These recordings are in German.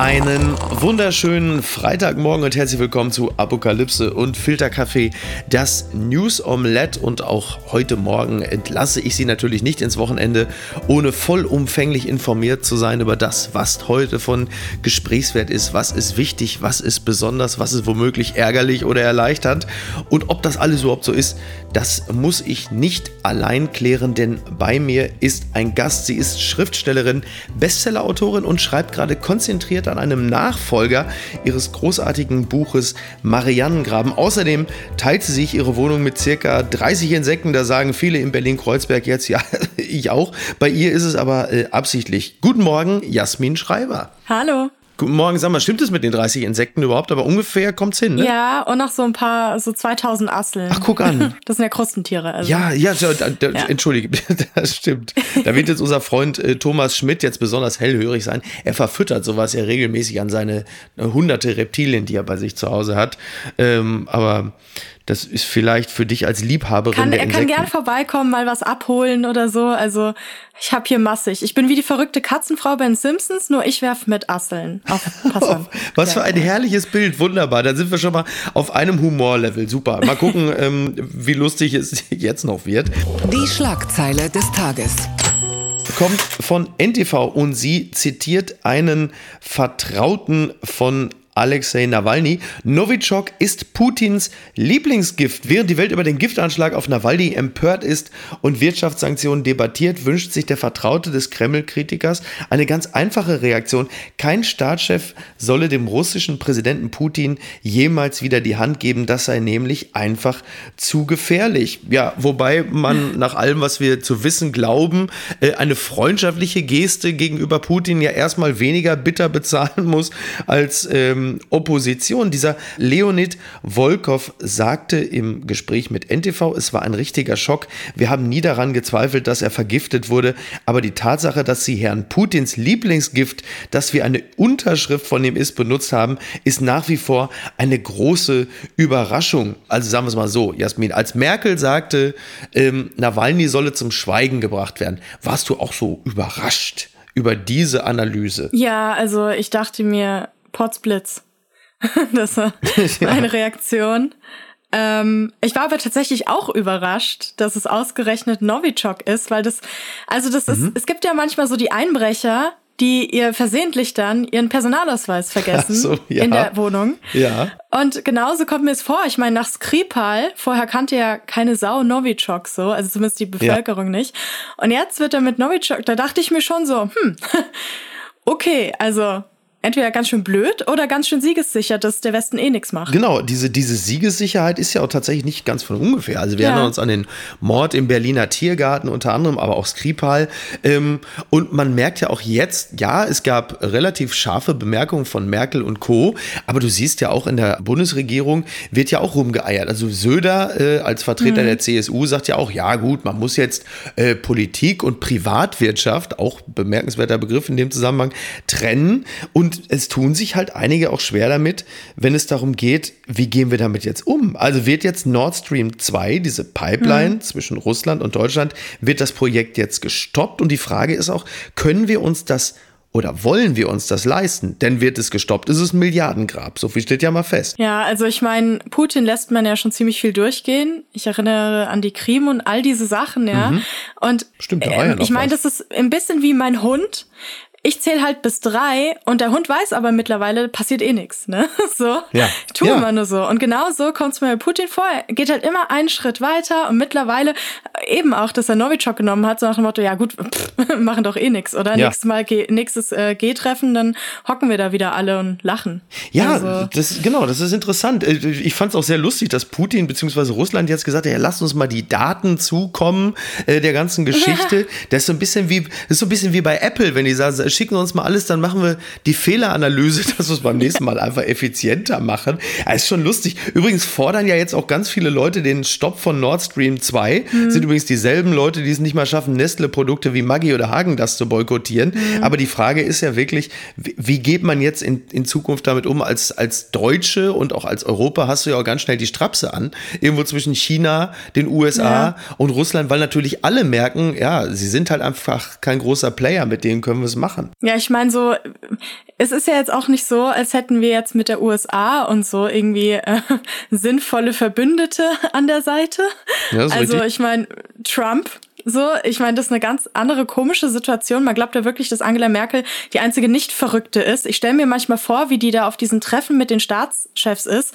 Einen wunderschönen Freitagmorgen und herzlich willkommen zu Apokalypse und Filterkaffee, das News Omelette. Und auch heute Morgen entlasse ich Sie natürlich nicht ins Wochenende, ohne vollumfänglich informiert zu sein über das, was heute von Gesprächswert ist, was ist wichtig, was ist besonders, was ist womöglich ärgerlich oder erleichternd. Und ob das alles überhaupt so ist, das muss ich nicht allein klären, denn bei mir ist ein Gast. Sie ist Schriftstellerin, Bestsellerautorin und schreibt gerade konzentriert an einem Nachfolger ihres großartigen Buches Mariannengraben. Außerdem teilt sie sich ihre Wohnung mit circa 30 Insekten. Da sagen viele in Berlin-Kreuzberg jetzt, ja, ich auch. Bei ihr ist es aber äh, absichtlich. Guten Morgen, Jasmin Schreiber. Hallo. Guten Morgen, sag mal, stimmt es mit den 30 Insekten überhaupt? Aber ungefähr kommt es hin, ne? Ja, und noch so ein paar, so 2000 Asseln. Ach, guck an. Das sind ja Krustentiere. Also. Ja, ja, da, da, ja. entschuldige, das stimmt. Da wird jetzt unser Freund äh, Thomas Schmidt jetzt besonders hellhörig sein. Er verfüttert sowas ja regelmäßig an seine äh, hunderte Reptilien, die er bei sich zu Hause hat. Ähm, aber das ist vielleicht für dich als Liebhaberin kann, der Er kann gern vorbeikommen, mal was abholen oder so. Also ich habe hier massig. Ich bin wie die verrückte Katzenfrau bei den Simpsons, nur ich werf mit Asseln. Auf, was für ein herrliches Bild, wunderbar. Da sind wir schon mal auf einem Humorlevel. Super. Mal gucken, ähm, wie lustig es jetzt noch wird. Die Schlagzeile des Tages kommt von NTV und sie zitiert einen Vertrauten von Alexei Nawalny. Novichok ist Putins Lieblingsgift. Während die Welt über den Giftanschlag auf Nawalny empört ist und Wirtschaftssanktionen debattiert, wünscht sich der Vertraute des Kreml-Kritikers eine ganz einfache Reaktion. Kein Staatschef solle dem russischen Präsidenten Putin jemals wieder die Hand geben. Das sei nämlich einfach zu gefährlich. Ja, wobei man nach allem, was wir zu wissen glauben, äh, eine freundschaftliche Geste gegenüber Putin ja erstmal weniger bitter bezahlen muss als ähm, Opposition. Dieser Leonid Volkov sagte im Gespräch mit NTV, es war ein richtiger Schock. Wir haben nie daran gezweifelt, dass er vergiftet wurde. Aber die Tatsache, dass sie Herrn Putins Lieblingsgift, das wie eine Unterschrift von ihm ist, benutzt haben, ist nach wie vor eine große Überraschung. Also sagen wir es mal so, Jasmin, als Merkel sagte, ähm, Nawalny solle zum Schweigen gebracht werden, warst du auch so überrascht über diese Analyse? Ja, also ich dachte mir, Potzblitz. das war meine ja. Reaktion. Ähm, ich war aber tatsächlich auch überrascht, dass es ausgerechnet Novichok ist, weil das, also das mhm. ist, es gibt ja manchmal so die Einbrecher, die ihr versehentlich dann ihren Personalausweis vergessen so, ja. in der Wohnung. Ja. Und genauso kommt mir es vor. Ich meine, nach Skripal, vorher kannte ja keine Sau Novichok so, also zumindest die Bevölkerung ja. nicht. Und jetzt wird er mit Novichok, da dachte ich mir schon so, hm, okay, also entweder ganz schön blöd oder ganz schön siegessicher, dass der Westen eh nichts macht. Genau, diese, diese Siegessicherheit ist ja auch tatsächlich nicht ganz von ungefähr. Also wir ja. erinnern uns an den Mord im Berliner Tiergarten unter anderem, aber auch Skripal. Ähm, und man merkt ja auch jetzt, ja, es gab relativ scharfe Bemerkungen von Merkel und Co., aber du siehst ja auch in der Bundesregierung wird ja auch rumgeeiert. Also Söder äh, als Vertreter mhm. der CSU sagt ja auch, ja gut, man muss jetzt äh, Politik und Privatwirtschaft, auch bemerkenswerter Begriff in dem Zusammenhang, trennen und und es tun sich halt einige auch schwer damit, wenn es darum geht, wie gehen wir damit jetzt um? Also wird jetzt Nord Stream 2, diese Pipeline mhm. zwischen Russland und Deutschland, wird das Projekt jetzt gestoppt? Und die Frage ist auch, können wir uns das oder wollen wir uns das leisten? Denn wird es gestoppt, ist es ein Milliardengrab. So viel steht ja mal fest. Ja, also ich meine, Putin lässt man ja schon ziemlich viel durchgehen. Ich erinnere an die Krim und all diese Sachen, ja. Mhm. Und Stimmt, da war ja noch ich meine, das ist ein bisschen wie mein Hund ich zähle halt bis drei und der Hund weiß aber mittlerweile, passiert eh nichts, ne? So. Ja. Tun ja. wir nur so. Und genau so kommt es mir bei Putin vor. Er geht halt immer einen Schritt weiter und mittlerweile eben auch, dass er Novichok genommen hat, so nach dem Motto, ja gut, pff, machen doch eh nichts, oder? Ja. Nächstes Mal, nächstes äh, G-Treffen, dann hocken wir da wieder alle und lachen. Ja, also. das, genau, das ist interessant. Äh, ich fand es auch sehr lustig, dass Putin bzw. Russland jetzt gesagt hat, ja, lasst uns mal die Daten zukommen äh, der ganzen Geschichte. das ist so ein bisschen wie, das ist so ein bisschen wie bei Apple, wenn die sagen, schicken uns mal alles, dann machen wir die Fehleranalyse, dass wir es beim nächsten Mal einfach effizienter machen. Ja, ist schon lustig. Übrigens fordern ja jetzt auch ganz viele Leute den Stopp von Nord Stream 2. Mhm. Sind übrigens dieselben Leute, die es nicht mal schaffen, Nestle-Produkte wie Maggi oder Hagen das zu boykottieren. Mhm. Aber die Frage ist ja wirklich, wie, wie geht man jetzt in, in Zukunft damit um? Als, als Deutsche und auch als Europa hast du ja auch ganz schnell die Strapse an. Irgendwo zwischen China, den USA ja. und Russland, weil natürlich alle merken, ja, sie sind halt einfach kein großer Player, mit denen können wir es machen. Ja, ich meine so, es ist ja jetzt auch nicht so, als hätten wir jetzt mit der USA und so irgendwie äh, sinnvolle Verbündete an der Seite. Ja, also richtig. ich meine, Trump so, ich meine, das ist eine ganz andere komische Situation. Man glaubt ja wirklich, dass Angela Merkel die einzige Nicht-Verrückte ist. Ich stelle mir manchmal vor, wie die da auf diesen Treffen mit den Staatschefs ist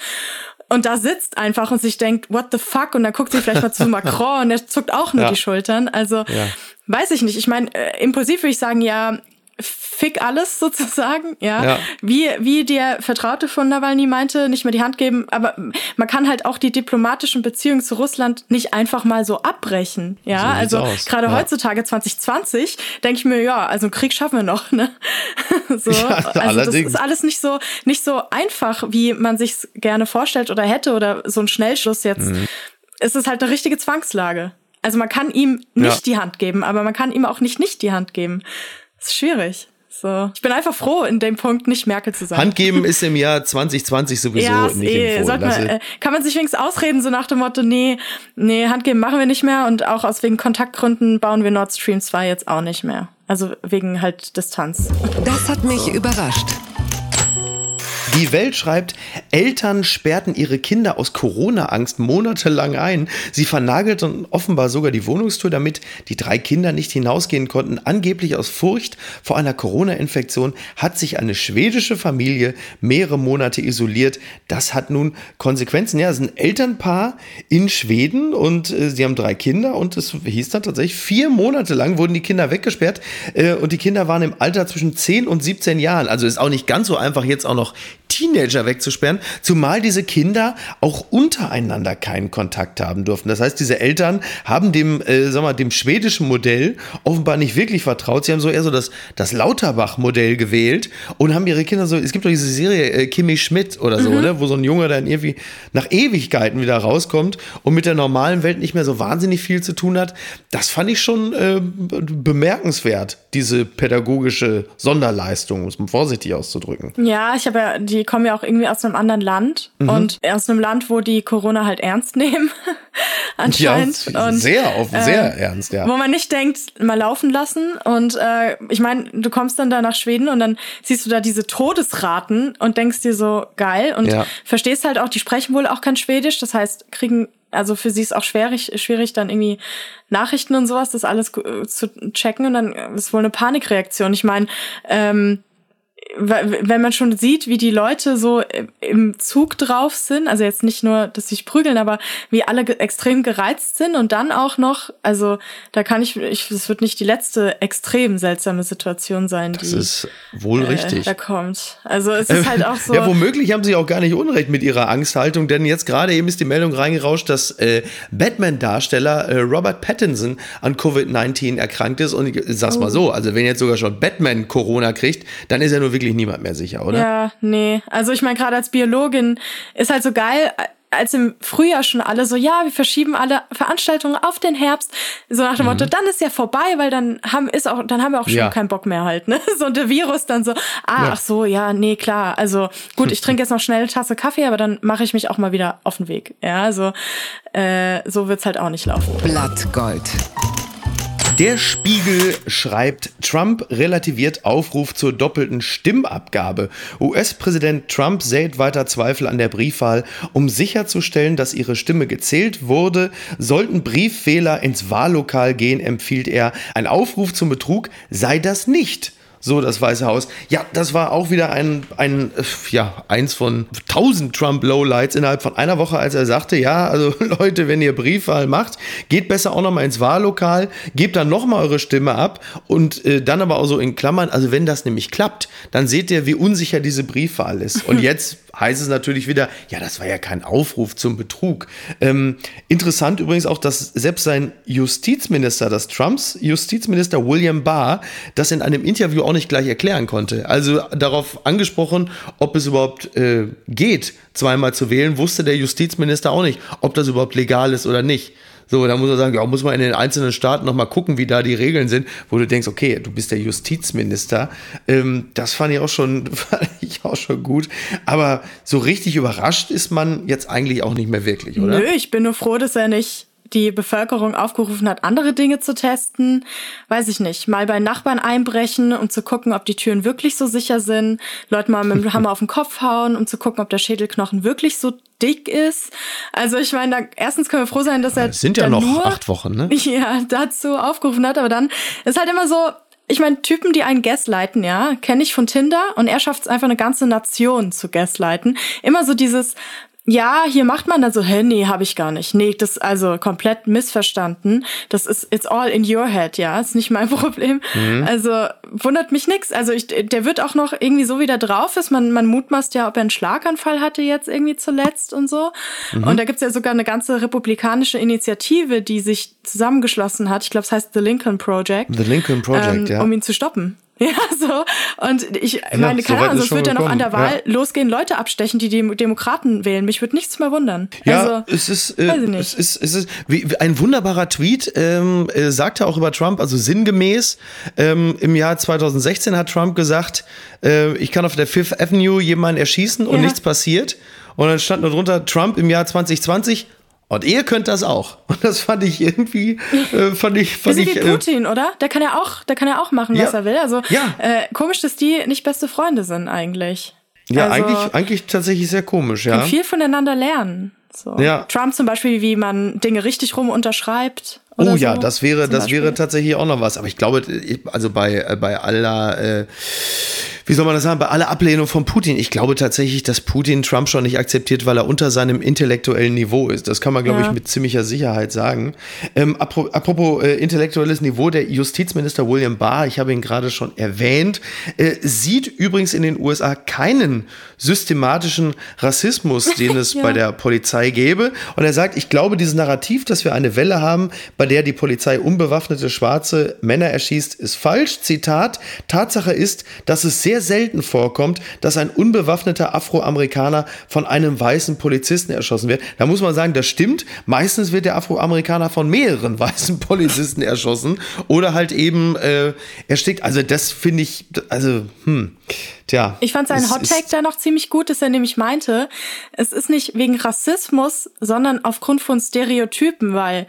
und da sitzt einfach und sich denkt, what the fuck? Und dann guckt sie vielleicht mal zu Macron und der zuckt auch nur ja. die Schultern. Also ja. weiß ich nicht. Ich meine, äh, impulsiv würde ich sagen, ja, fick alles sozusagen, ja. ja. Wie, wie der Vertraute von Nawalny meinte, nicht mehr die Hand geben, aber man kann halt auch die diplomatischen Beziehungen zu Russland nicht einfach mal so abbrechen, ja. So also gerade ja. heutzutage 2020 denke ich mir, ja, also einen Krieg schaffen wir noch, ne? so. Ja, also allerdings. das ist alles nicht so, nicht so einfach, wie man sich gerne vorstellt oder hätte oder so ein Schnellschluss jetzt. Mhm. Es ist halt eine richtige Zwangslage. Also man kann ihm nicht die Hand geben, aber man kann ihm auch nicht nicht die Hand geben. Das ist schwierig. So. Ich bin einfach froh, in dem Punkt nicht Merkel zu sein. Handgeben ist im Jahr 2020 sowieso ja, nicht eh, empfohlen. Man, äh, kann man sich wenigstens ausreden, so nach dem Motto, nee, nee, Handgeben machen wir nicht mehr und auch aus wegen Kontaktgründen bauen wir Nord Stream 2 jetzt auch nicht mehr. Also wegen halt Distanz. Das hat mich überrascht. Die Welt schreibt, Eltern sperrten ihre Kinder aus Corona-Angst monatelang ein. Sie vernagelten offenbar sogar die Wohnungstür, damit die drei Kinder nicht hinausgehen konnten. Angeblich aus Furcht vor einer Corona-Infektion hat sich eine schwedische Familie mehrere Monate isoliert. Das hat nun Konsequenzen. Ja, es ist ein Elternpaar in Schweden und äh, sie haben drei Kinder und es hieß dann tatsächlich, vier Monate lang wurden die Kinder weggesperrt äh, und die Kinder waren im Alter zwischen 10 und 17 Jahren. Also ist auch nicht ganz so einfach, jetzt auch noch Teenager wegzusperren, zumal diese Kinder auch untereinander keinen Kontakt haben durften. Das heißt, diese Eltern haben dem, äh, sag mal, dem schwedischen Modell offenbar nicht wirklich vertraut. Sie haben so eher so das, das Lauterbach-Modell gewählt und haben ihre Kinder so, es gibt doch diese Serie äh, Kimi Schmidt oder so, mhm. ne, wo so ein Junge dann irgendwie nach Ewigkeiten wieder rauskommt und mit der normalen Welt nicht mehr so wahnsinnig viel zu tun hat. Das fand ich schon äh, bemerkenswert, diese pädagogische Sonderleistung, um es mal vorsichtig auszudrücken. Ja, ich habe ja die kommen ja auch irgendwie aus einem anderen Land mhm. und aus einem Land, wo die Corona halt ernst nehmen, anscheinend. Ja, und, sehr, auf, sehr äh, ernst, ja. Wo man nicht denkt, mal laufen lassen. Und äh, ich meine, du kommst dann da nach Schweden und dann siehst du da diese Todesraten und denkst dir so, geil. Und ja. verstehst halt auch, die sprechen wohl auch kein Schwedisch. Das heißt, kriegen also für sie ist auch schwierig, schwierig dann irgendwie Nachrichten und sowas, das alles zu checken und dann ist wohl eine Panikreaktion. Ich meine, ähm, wenn man schon sieht, wie die Leute so im Zug drauf sind, also jetzt nicht nur, dass sie sich prügeln, aber wie alle extrem gereizt sind und dann auch noch, also da kann ich, ich das wird nicht die letzte extrem seltsame Situation sein, das die ist wohl äh, richtig. da kommt. Also es ist halt auch so. ja, womöglich haben sie auch gar nicht Unrecht mit ihrer Angsthaltung, denn jetzt gerade eben ist die Meldung reingerauscht, dass äh, Batman-Darsteller äh, Robert Pattinson an Covid-19 erkrankt ist und ich sag's oh. mal so, also wenn jetzt sogar schon Batman Corona kriegt, dann ist er nur wirklich niemand mehr sicher, oder? Ja, nee. Also ich meine, gerade als Biologin ist halt so geil, als im Frühjahr schon alle so, ja, wir verschieben alle Veranstaltungen auf den Herbst, so nach dem mhm. Motto, dann ist ja vorbei, weil dann haben ist auch, dann haben wir auch schon ja. keinen Bock mehr halt, ne? So und der Virus dann so, ah, ja. ach so, ja, nee, klar. Also gut, ich trinke jetzt noch schnell eine Tasse Kaffee, aber dann mache ich mich auch mal wieder auf den Weg. Ja, also äh, so wird's halt auch nicht laufen. Blattgold. Der Spiegel schreibt, Trump relativiert Aufruf zur doppelten Stimmabgabe. US-Präsident Trump sät weiter Zweifel an der Briefwahl. Um sicherzustellen, dass ihre Stimme gezählt wurde, sollten Brieffehler ins Wahllokal gehen, empfiehlt er. Ein Aufruf zum Betrug sei das nicht. So, das Weiße Haus. Ja, das war auch wieder ein, ein ja, eins von tausend Trump-Lowlights innerhalb von einer Woche, als er sagte, ja, also Leute, wenn ihr Briefwahl macht, geht besser auch nochmal ins Wahllokal, gebt dann nochmal eure Stimme ab und äh, dann aber auch so in Klammern, also wenn das nämlich klappt, dann seht ihr, wie unsicher diese Briefwahl ist. Und jetzt heißt es natürlich wieder, ja, das war ja kein Aufruf zum Betrug. Ähm, interessant übrigens auch, dass selbst sein Justizminister, das Trumps Justizminister William Barr, das in einem Interview auch nicht gleich erklären konnte. Also darauf angesprochen, ob es überhaupt äh, geht, zweimal zu wählen, wusste der Justizminister auch nicht, ob das überhaupt legal ist oder nicht. So, da muss man sagen, ja, muss man in den einzelnen Staaten nochmal gucken, wie da die Regeln sind, wo du denkst, okay, du bist der Justizminister. Ähm, das fand ich auch schon, fand ich auch schon gut. Aber so richtig überrascht ist man jetzt eigentlich auch nicht mehr wirklich, oder? Nö, ich bin nur froh, dass er nicht die Bevölkerung aufgerufen hat, andere Dinge zu testen. Weiß ich nicht. Mal bei Nachbarn einbrechen, um zu gucken, ob die Türen wirklich so sicher sind. Leute mal mit dem Hammer auf den Kopf hauen, um zu gucken, ob der Schädelknochen wirklich so dick ist. Also ich meine, da, erstens können wir froh sein, dass er Es sind ja noch nur, acht Wochen, ne? Ja, dazu aufgerufen hat. Aber dann ist halt immer so, ich meine, Typen, die einen gaslighten, ja, kenne ich von Tinder und er schafft es einfach eine ganze Nation zu gaslighten. Immer so dieses, ja, hier macht man dann so, hä, nee, habe ich gar nicht. Nee, das also komplett missverstanden. Das ist it's all in your head, ja, ist nicht mein Problem. Mhm. Also wundert mich nix. Also ich, der wird auch noch irgendwie so wieder drauf ist. Man man mutmaßt ja, ob er einen Schlaganfall hatte jetzt irgendwie zuletzt und so. Mhm. Und da gibt's ja sogar eine ganze republikanische Initiative, die sich zusammengeschlossen hat. Ich glaube, es heißt The Lincoln Project. The Lincoln Project, ähm, ja. Um ihn zu stoppen. Ja, so. Und ich ja, meine, keine Ahnung, sonst wird ja noch an der Wahl ja. losgehen, Leute abstechen, die die Demokraten wählen. Mich würde nichts mehr wundern. Ja, also, es ist, äh, es ist, es ist wie, ein wunderbarer Tweet, ähm, äh, sagte auch über Trump, also sinngemäß, ähm, im Jahr 2016 hat Trump gesagt, äh, ich kann auf der Fifth Avenue jemanden erschießen und ja. nichts passiert. Und dann stand nur drunter, Trump im Jahr 2020, und ihr könnt das auch. Und das fand ich irgendwie, äh, fand ich, fand ich. Wie äh, Putin, oder? Der kann ja auch, der kann ja auch machen, was ja, er will. Also ja. äh, komisch, dass die nicht beste Freunde sind eigentlich. Ja, also, eigentlich, eigentlich tatsächlich sehr komisch, ja. Kann viel voneinander lernen. So. Ja. Trump zum Beispiel, wie man Dinge richtig rum unterschreibt. Oh ja, so, das wäre, das wäre tatsächlich auch noch was. Aber ich glaube, also bei, äh, bei aller äh, wie soll man das sagen, bei aller Ablehnung von Putin. Ich glaube tatsächlich, dass Putin Trump schon nicht akzeptiert, weil er unter seinem intellektuellen Niveau ist. Das kann man, glaube ja. ich, mit ziemlicher Sicherheit sagen. Ähm, apropos äh, intellektuelles Niveau, der Justizminister William Barr, ich habe ihn gerade schon erwähnt, äh, sieht übrigens in den USA keinen systematischen Rassismus, den es ja. bei der Polizei gäbe. Und er sagt, ich glaube, dieses Narrativ, dass wir eine Welle haben, bei der die Polizei unbewaffnete schwarze Männer erschießt, ist falsch. Zitat, Tatsache ist, dass es sehr sehr selten vorkommt, dass ein unbewaffneter Afroamerikaner von einem weißen Polizisten erschossen wird. Da muss man sagen, das stimmt. Meistens wird der Afroamerikaner von mehreren weißen Polizisten erschossen oder halt eben äh, erstickt. Also das finde ich, also hm. Tja. Ich fand seinen Hot Take da noch ziemlich gut, dass er nämlich meinte, es ist nicht wegen Rassismus, sondern aufgrund von Stereotypen, weil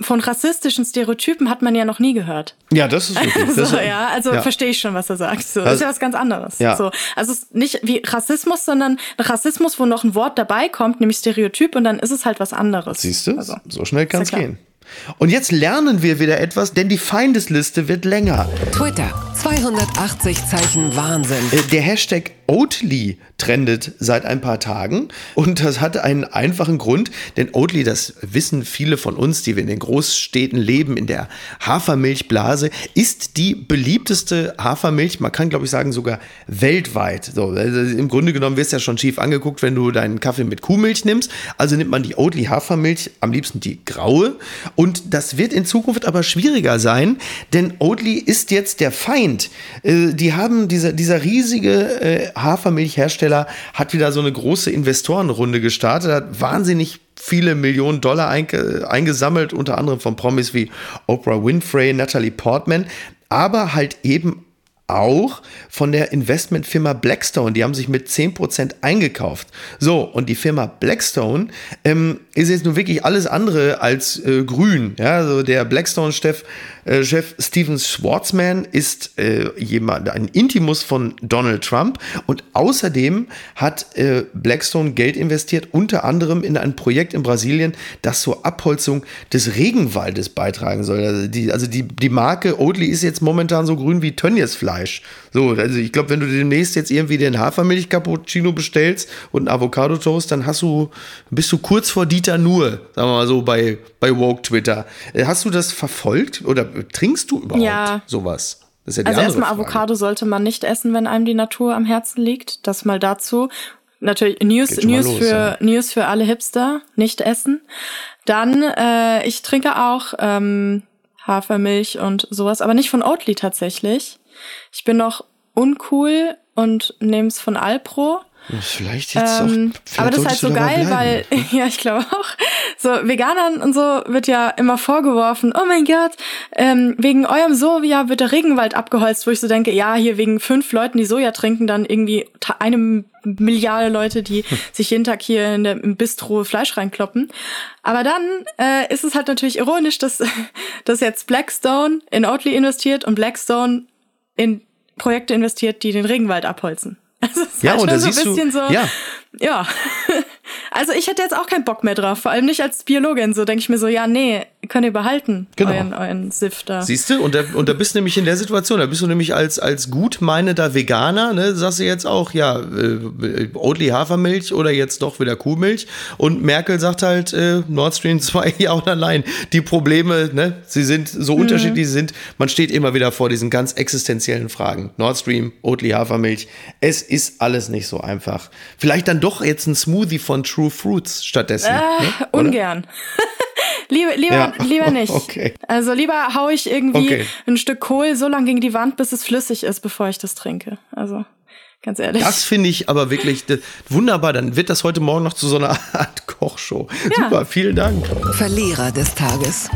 von rassistischen Stereotypen hat man ja noch nie gehört. Ja, das ist wirklich. so, ja, also ja. verstehe ich schon, was er sagt. So, also, ist ja was ganz anderes. Ja. So, also es ist nicht wie Rassismus, sondern Rassismus, wo noch ein Wort dabei kommt, nämlich Stereotyp, und dann ist es halt was anderes. Siehst du? Also, so schnell kann es gehen. Und jetzt lernen wir wieder etwas, denn die Feindesliste wird länger. Twitter, 280 Zeichen Wahnsinn. Äh, der Hashtag Oatly trendet seit ein paar Tagen und das hat einen einfachen Grund, denn Oatly, das wissen viele von uns, die wir in den Großstädten leben, in der Hafermilchblase, ist die beliebteste Hafermilch, man kann glaube ich sagen sogar weltweit. So, also Im Grunde genommen wirst du ja schon schief angeguckt, wenn du deinen Kaffee mit Kuhmilch nimmst, also nimmt man die Oatly Hafermilch, am liebsten die graue und das wird in Zukunft aber schwieriger sein, denn Oatly ist jetzt der Feind. Äh, die haben dieser, dieser riesige äh, Hafermilchhersteller hat wieder so eine große Investorenrunde gestartet, hat wahnsinnig viele Millionen Dollar eingesammelt, unter anderem von Promis wie Oprah Winfrey, Natalie Portman, aber halt eben auch von der Investmentfirma Blackstone. Die haben sich mit 10% eingekauft. So, und die Firma Blackstone ähm, ist jetzt nun wirklich alles andere als äh, grün. Ja, also der Blackstone-Chef äh, Chef Steven Schwartzman ist äh, jemand, ein Intimus von Donald Trump und außerdem hat äh, Blackstone Geld investiert, unter anderem in ein Projekt in Brasilien, das zur Abholzung des Regenwaldes beitragen soll. Also die, also die, die Marke Oatly ist jetzt momentan so grün wie Tönnies Fleisch. So, also ich glaube, wenn du demnächst jetzt irgendwie den Hafermilch Cappuccino bestellst und einen Avocado Toast, dann hast du, bist du kurz vor Dieter Nur, sagen wir mal so bei, bei Woke Twitter. Äh, hast du das verfolgt oder trinkst du überhaupt ja. sowas? Das ist ja also erstmal Avocado sollte man nicht essen, wenn einem die Natur am Herzen liegt. Das mal dazu. Natürlich News, News los, für ja. News für alle Hipster, nicht essen. Dann äh, ich trinke auch ähm, Hafermilch und sowas, aber nicht von Oatly tatsächlich. Ich bin noch uncool und nehme es von Alpro. Vielleicht jetzt Ähm, auch. vielleicht aber das ist halt so geil, weil, ja, ich glaube auch, so Veganern und so wird ja immer vorgeworfen, oh mein Gott, ähm, wegen eurem Soja wird der Regenwald abgeholzt, wo ich so denke, ja, hier wegen fünf Leuten, die Soja trinken, dann irgendwie eine Milliarde Leute, die sich jeden Tag hier in der, im Bistro Fleisch reinkloppen. Aber dann äh, ist es halt natürlich ironisch, dass, dass jetzt Blackstone in Oatly investiert und Blackstone in Projekte investiert, die den Regenwald abholzen. Also es ist Ja, halt und da so ein siehst du- bisschen so, ja. ja. Also ich hätte jetzt auch keinen Bock mehr drauf, vor allem nicht als Biologin. So denke ich mir so, ja, nee, könnt ihr behalten, Genau. euren, euren Sift da. Siehst du, und da, und da bist du nämlich in der Situation, da bist du nämlich als, als gutmeinender Veganer, ne, sagst du jetzt auch, ja, äh, Oatly Hafermilch oder jetzt doch wieder Kuhmilch. Und Merkel sagt halt, äh, Nord Stream 2, ja oder nein. Die Probleme, ne, sie sind so Mhm. unterschiedlich, sie sind, man steht immer wieder vor diesen ganz existenziellen Fragen. Nord Stream, Oatly Hafermilch, es ist alles nicht so einfach. Vielleicht dann doch jetzt ein Smoothie von True Fruits stattdessen. ne, Äh, oder? ungern. lieber, lieber, Ja. lieber nicht. Okay. Also lieber hau ich irgendwie Okay. ein Stück Kohl so lang gegen die Wand, bis es flüssig ist, bevor ich das trinke. Also ganz ehrlich. Das finde ich aber wirklich wunderbar. Dann wird das heute Morgen noch zu so einer Art Kochshow. Ja. Super, vielen Dank. Verlierer des Tages.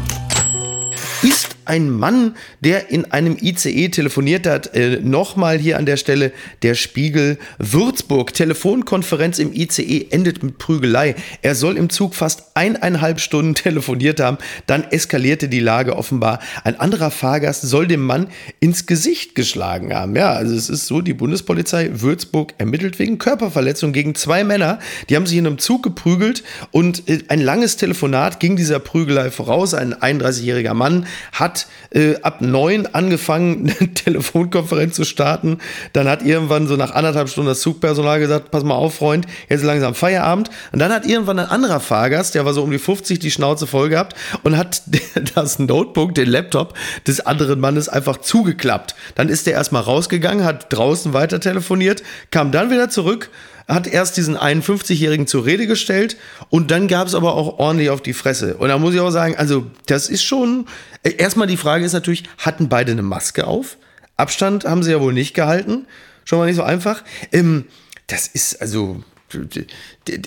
Ist ein Mann, der in einem ICE telefoniert hat, äh, nochmal hier an der Stelle der Spiegel Würzburg. Telefonkonferenz im ICE endet mit Prügelei. Er soll im Zug fast eineinhalb Stunden telefoniert haben. Dann eskalierte die Lage offenbar. Ein anderer Fahrgast soll dem Mann ins Gesicht geschlagen haben. Ja, also es ist so, die Bundespolizei Würzburg ermittelt wegen Körperverletzung gegen zwei Männer. Die haben sich in einem Zug geprügelt und äh, ein langes Telefonat ging dieser Prügelei voraus. Ein 31-jähriger Mann hat äh, ab neun angefangen, eine Telefonkonferenz zu starten. Dann hat irgendwann so nach anderthalb Stunden das Zugpersonal gesagt, pass mal auf, Freund, jetzt langsam Feierabend. Und dann hat irgendwann ein anderer Fahrgast, der war so um die 50, die Schnauze voll gehabt und hat das Notebook, den Laptop des anderen Mannes einfach zugeklappt. Dann ist der erstmal rausgegangen, hat draußen weiter telefoniert, kam dann wieder zurück, hat erst diesen 51-Jährigen zur Rede gestellt und dann gab es aber auch ordentlich auf die Fresse. Und da muss ich auch sagen, also das ist schon, äh, erstmal die Frage ist natürlich, hatten beide eine Maske auf? Abstand haben sie ja wohl nicht gehalten. Schon mal nicht so einfach. Ähm, das ist also,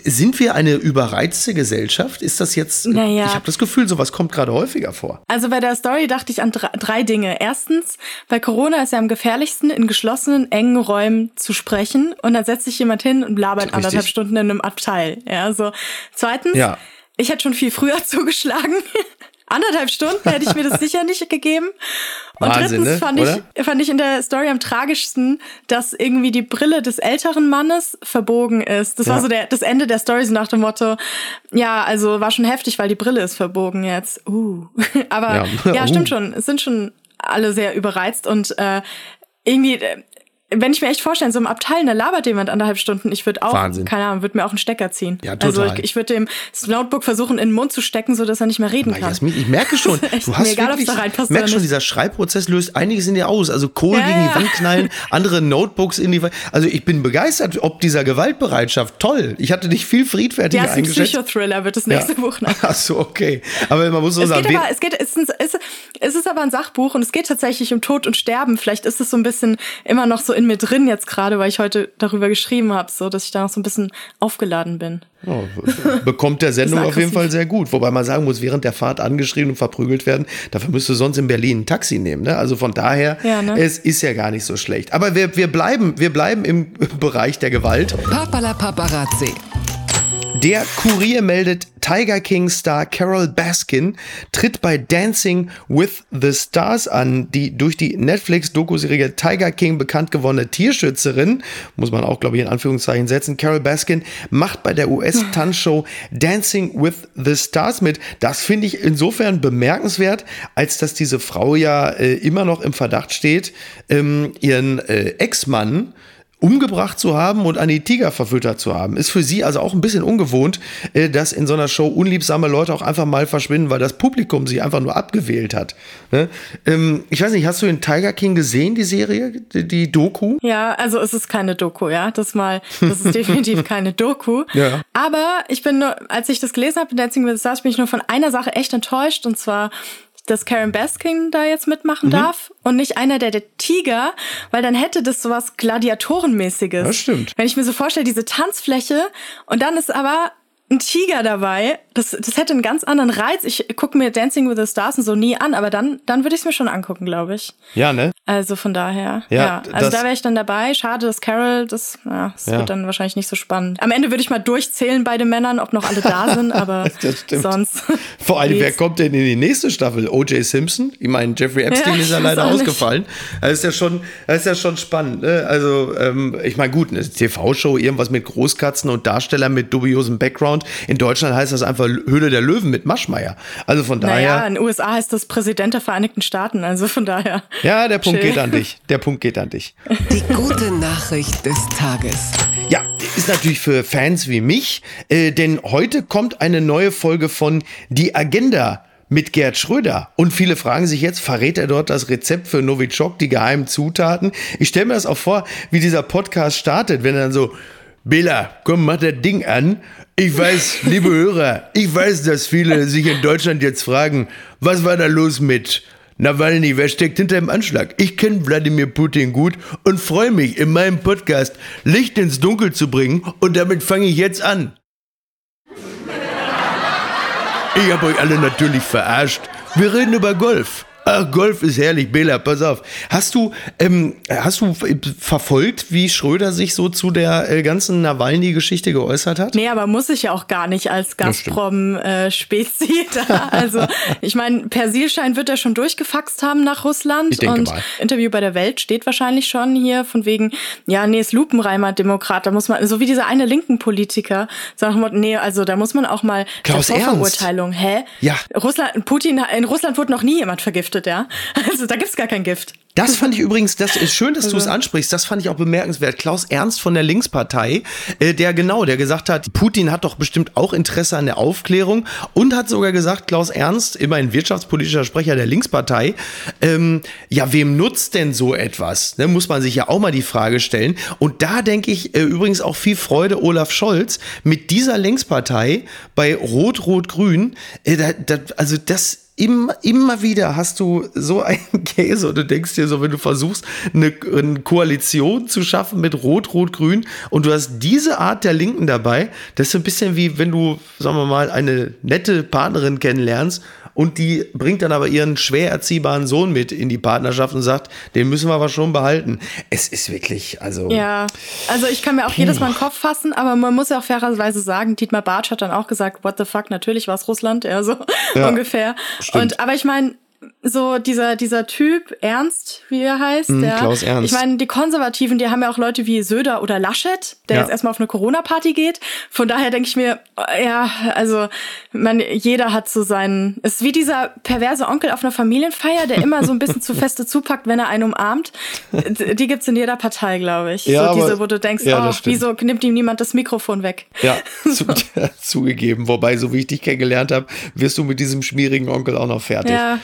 sind wir eine überreizte Gesellschaft? Ist das jetzt, Naja. ich habe das Gefühl, sowas kommt gerade häufiger vor. Also bei der Story dachte ich an drei, Dinge. Erstens, bei Corona ist ja am gefährlichsten, in geschlossenen, engen Räumen zu sprechen. Und dann setzt sich jemand hin und labert Richtig. anderthalb Stunden in einem Abteil. Ja, so. Zweitens, Ja. ich hätte schon viel früher zugeschlagen. Anderthalb Stunden hätte ich mir das sicher nicht gegeben. Und Wahnsinn, drittens ne? fand, Oder? ich, fand ich in der Story am tragischsten, dass irgendwie die Brille des älteren Mannes verbogen ist. Das war Ja. so der, das Ende der Story so nach dem Motto, ja, also war schon heftig, weil die Brille ist verbogen jetzt. Uh. Aber Ja. ja, Uh. stimmt schon. Es sind schon alle sehr überreizt und äh, irgendwie, äh, wenn ich mir echt vorstelle, so im Abteil, da labert jemand anderthalb Stunden, ich würde auch, Wahnsinn. keine Ahnung, würde mir auch einen Stecker ziehen. Ja, Also total. ich, ich würde dem das Notebook versuchen, in den Mund zu stecken, so dass er nicht mehr reden Na, kann. Jasmin, ich merke schon, du hast egal, wirklich, da reinpasst merk oder schon, dieser Schreibprozess löst einiges in dir aus. Also Kohl Ja, gegen die ja. Wand knallen, andere Notebooks in die Wand. Also ich bin begeistert, ob dieser Gewaltbereitschaft. Toll. Ich hatte dich viel friedfertiger Ja, ist ein eingeschätzt. Psychothriller, wird das nächste Buch nach. Ach so, okay. Aber man muss so Es sagen, geht aber, es geht, es, ist, es ist aber ein Sachbuch und es geht tatsächlich um Tod und Sterben. Vielleicht ist es so ein bisschen immer noch so in mir drin jetzt gerade, weil ich heute darüber geschrieben habe, so dass ich da noch so ein bisschen aufgeladen bin. Oh, bekommt der Sendung auf jeden. Fall sehr gut. Wobei man sagen muss, während der Fahrt angeschrien und verprügelt werden, dafür müsste sonst in Berlin ein Taxi nehmen. Ne? Also von daher, Ja, ne? es ist ja gar nicht so schlecht. Aber wir, wir, bleiben, wir bleiben im Bereich der Gewalt. Papala Paparazzi. Der Kurier meldet, Tiger King Star Carol Baskin tritt bei Dancing with the Stars an. Die durch die Netflix-Dokuserie Tiger King bekannt gewordene Tierschützerin, muss man auch, glaube ich, in Anführungszeichen setzen, Carol Baskin macht bei der US-Tanzshow Dancing with the Stars mit. Das finde ich insofern bemerkenswert, als dass diese Frau ja äh, immer noch im Verdacht steht, ähm, ihren äh, Ex-Mann umgebracht zu haben und an die Tiger verfüttert zu haben. Ist für sie also auch ein bisschen ungewohnt, äh, dass in so einer Show unliebsame Leute auch einfach mal verschwinden, weil das Publikum sie einfach nur abgewählt hat. Ne? Ähm, ich weiß nicht, hast du den Tiger King gesehen, die Serie, die, die Doku? Ja, also es ist keine Doku, ja. Das mal, das ist definitiv keine Doku. Ja. Aber ich bin nur, als ich das gelesen habe in Dancing with the Stars, bin ich nur von einer Sache echt enttäuscht. Und zwar dass Karen Baskin da jetzt mitmachen mhm. darf und nicht einer der, der Tiger, weil dann hätte das sowas Gladiatorenmäßiges. Das stimmt. Wenn ich mir so vorstelle, diese Tanzfläche und dann ist aber ein Tiger dabei. Das, das hätte einen ganz anderen Reiz. Ich gucke mir Dancing with the Stars und so nie an, aber dann, dann würde ich es mir schon angucken, glaube ich. Ja, ne? Also von daher. Ja, ja. also da wäre ich dann dabei. Schade, dass Carol, das, ja, das ja. wird dann wahrscheinlich nicht so spannend. Am Ende würde ich mal durchzählen bei den Männern, ob noch alle da sind, aber sonst. Vor allem, wer kommt denn in die nächste Staffel? O.J. Simpson? Ich meine, Jeffrey Epstein ja, ist ja leider ausgefallen. Das ist ja schon, das ist ja schon spannend. Ne? Also, ähm, ich meine, gut, eine TV-Show, irgendwas mit Großkatzen und Darstellern mit dubiosem Background Background. In Deutschland heißt das einfach Höhle der Löwen mit Maschmeier. Also von daher. Naja, in den USA heißt das Präsident der Vereinigten Staaten. Also von daher. Ja, der Punkt chill. geht an dich. Der Punkt geht an dich. Die gute Nachricht des Tages. Ja, ist natürlich für Fans wie mich, äh, denn heute kommt eine neue Folge von Die Agenda mit Gerd Schröder. Und viele fragen sich jetzt, verrät er dort das Rezept für Novichok, die geheimen Zutaten? Ich stelle mir das auch vor, wie dieser Podcast startet, wenn er dann so, Bela, komm, mach das Ding an. Ich weiß, liebe Hörer, ich weiß, dass viele sich in Deutschland jetzt fragen, was war da los mit Nawalny, wer steckt hinter dem Anschlag? Ich kenne Wladimir Putin gut und freue mich, in meinem Podcast Licht ins Dunkel zu bringen und damit fange ich jetzt an. Ich habe euch alle natürlich verarscht. Wir reden über Golf. Ach, Golf ist herrlich, Bela, pass auf. Hast du, ähm, hast du verfolgt, wie Schröder sich so zu der äh, ganzen Nawalny-Geschichte geäußert hat? Nee, aber muss ich ja auch gar nicht als Gazprom-Spezi äh, da. Also, ich meine, Persilschein wird er schon durchgefaxt haben nach Russland. Ich denke und mal. Interview bei der Welt steht wahrscheinlich schon hier von wegen, ja, nee, ist Lupenreimer Demokrat. Da muss man, so wie dieser eine linken Politiker, sagen wir, nee, also da muss man auch mal Klaus Vorverurteilung. Hä? Ja. Russland, Putin, in Russland wurde noch nie jemand vergiftet vergiftet, ja. Also da gibt's gar kein Gift. Das fand ich übrigens, das ist schön, dass du es also ansprichst. Das fand ich auch bemerkenswert. Klaus Ernst von der Linkspartei, äh, der genau, der gesagt hat, Putin hat doch bestimmt auch Interesse an der Aufklärung und hat sogar gesagt, Klaus Ernst, immerhin wirtschaftspolitischer Sprecher der Linkspartei, ähm, ja, wem nutzt denn so etwas? Ne, muss man sich ja auch mal die Frage stellen. Und da denke ich äh, übrigens auch viel Freude Olaf Scholz mit dieser Linkspartei bei Rot-Rot-Grün. Äh, da, da, also das immer, immer wieder hast du so einen Käse und du denkst dir so, wenn du versuchst, eine, eine Koalition zu schaffen mit Rot, Rot, Grün und du hast diese Art der Linken dabei, das ist so ein bisschen wie wenn du, sagen wir mal, eine nette Partnerin kennenlernst und die bringt dann aber ihren schwer erziehbaren Sohn mit in die Partnerschaft und sagt, den müssen wir aber schon behalten. Es ist wirklich, also. Ja, also ich kann mir auch puh. jedes Mal den Kopf fassen, aber man muss ja auch fairerweise sagen, Dietmar Bartsch hat dann auch gesagt, what the fuck, natürlich war es Russland, ja, so ja, ungefähr. Stimmt. Und aber ich meine, so dieser dieser Typ Ernst, wie er heißt, mm, der, Klaus Ernst. Ich meine, die Konservativen, die haben ja auch Leute wie Söder oder Laschet, der ja. jetzt erstmal auf eine Corona Party geht. Von daher denke ich mir, ja, also man jeder hat so seinen ist wie dieser perverse Onkel auf einer Familienfeier, der immer so ein bisschen zu feste zupackt, wenn er einen umarmt. Die gibt's in jeder Partei, glaube ich. Ja, so diese, wo du denkst, ja, oh, wieso nimmt ihm niemand das Mikrofon weg? Ja, so. zugegeben, wobei so wie ich dich kennengelernt habe, wirst du mit diesem schmierigen Onkel auch noch fertig. Ja.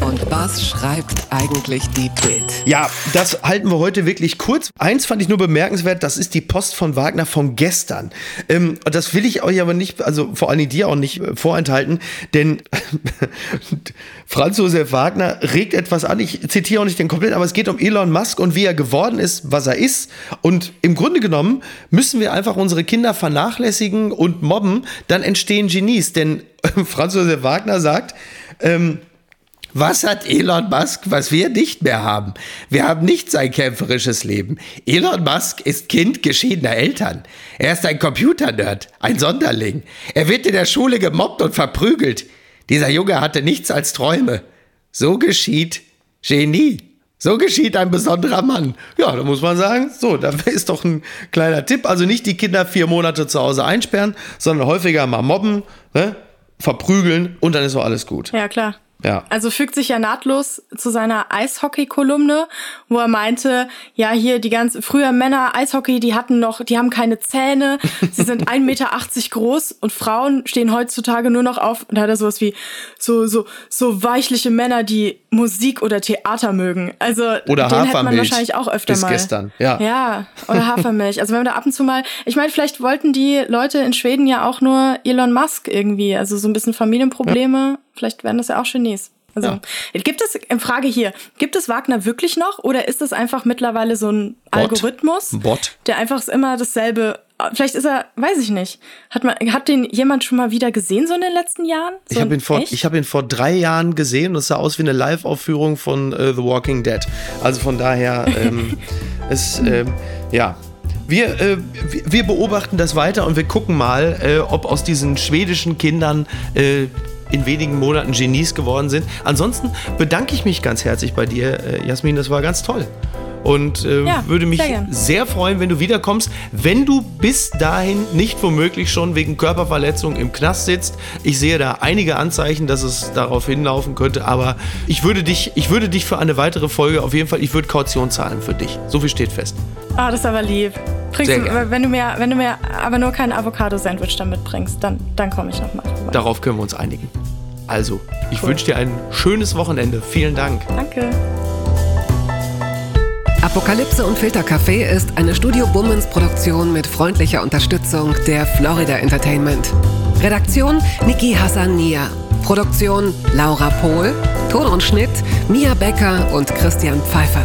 Und was schreibt eigentlich die Bild? Ja, das halten wir heute wirklich kurz. Eins fand ich nur bemerkenswert, das ist die Post von Wagner von gestern. Ähm, das will ich euch aber nicht, also vor allen Dingen dir auch nicht äh, vorenthalten, denn Franz Josef Wagner regt etwas an. Ich zitiere auch nicht den kompletten, aber es geht um Elon Musk und wie er geworden ist, was er ist. Und im Grunde genommen müssen wir einfach unsere Kinder vernachlässigen und mobben, dann entstehen Genies. Denn Franz Josef Wagner sagt, ähm, was hat Elon Musk, was wir nicht mehr haben? Wir haben nicht sein kämpferisches Leben. Elon Musk ist Kind geschiedener Eltern. Er ist ein Computernerd, ein Sonderling. Er wird in der Schule gemobbt und verprügelt. Dieser Junge hatte nichts als Träume. So geschieht Genie. So geschieht ein besonderer Mann. Ja, da muss man sagen, so, da ist doch ein kleiner Tipp. Also nicht die Kinder vier Monate zu Hause einsperren, sondern häufiger mal mobben, ne? verprügeln und dann ist doch alles gut. Ja, klar. Ja. Also fügt sich ja nahtlos zu seiner Eishockey-Kolumne, wo er meinte, ja, hier die ganzen, früher Männer Eishockey, die hatten noch, die haben keine Zähne, sie sind 1,80 Meter groß und Frauen stehen heutzutage nur noch auf, und da hat er sowas wie, so, so, so weichliche Männer, die Musik oder Theater mögen. Also, oder den Hafermilch. hätte man wahrscheinlich auch öfter bis mal. gestern, ja. Ja, oder Hafermilch. Also wenn man da ab und zu mal, ich meine, vielleicht wollten die Leute in Schweden ja auch nur Elon Musk irgendwie, also so ein bisschen Familienprobleme. Ja. Vielleicht werden das ja auch Genies. Also Ja. gibt es, in Frage hier, gibt es Wagner wirklich noch oder ist es einfach mittlerweile so ein Algorithmus, Ein Bot. der einfach immer dasselbe, vielleicht ist er, weiß ich nicht, hat man, hat den jemand schon mal wieder gesehen so in den letzten Jahren? So Ich habe ihn, vor- ich hab ihn vor drei Jahren gesehen und es sah aus wie eine Live-Aufführung von äh, The Walking Dead. Also von daher, ähm, es, ähm, ja. Wir, äh, wir beobachten das weiter und wir gucken mal, äh, ob aus diesen schwedischen Kindern äh, in wenigen Monaten Genies geworden sind. Ansonsten bedanke ich mich ganz herzlich bei dir, äh, Jasmin. Das war ganz toll. Und äh, Ja, würde mich sehr sehr freuen, wenn du wiederkommst. Wenn du bis dahin nicht womöglich schon wegen Körperverletzung im Knast sitzt. Ich sehe da einige Anzeichen, dass es darauf hinlaufen könnte, aber ich würde dich, ich würde dich für eine weitere Folge auf jeden Fall, ich würde Kaution zahlen für dich. So viel steht fest. Ah, das ist aber lieb. Bringst Sehr du, gerne. wenn du mir, wenn du mir aber nur kein Avocado-Sandwich damit bringst, dann, dann komme ich nochmal vorbei. Darauf können wir uns einigen. Also, ich wünsche dir ein schönes Wochenende. Vielen Dank. Danke. Apokalypse und Filtercafé ist eine Studio Bummens Produktion mit freundlicher Unterstützung der Florida Entertainment. Redaktion Niki Hassania. Produktion Laura Pohl. Ton und Schnitt Mia Becker und Christian Pfeiffer.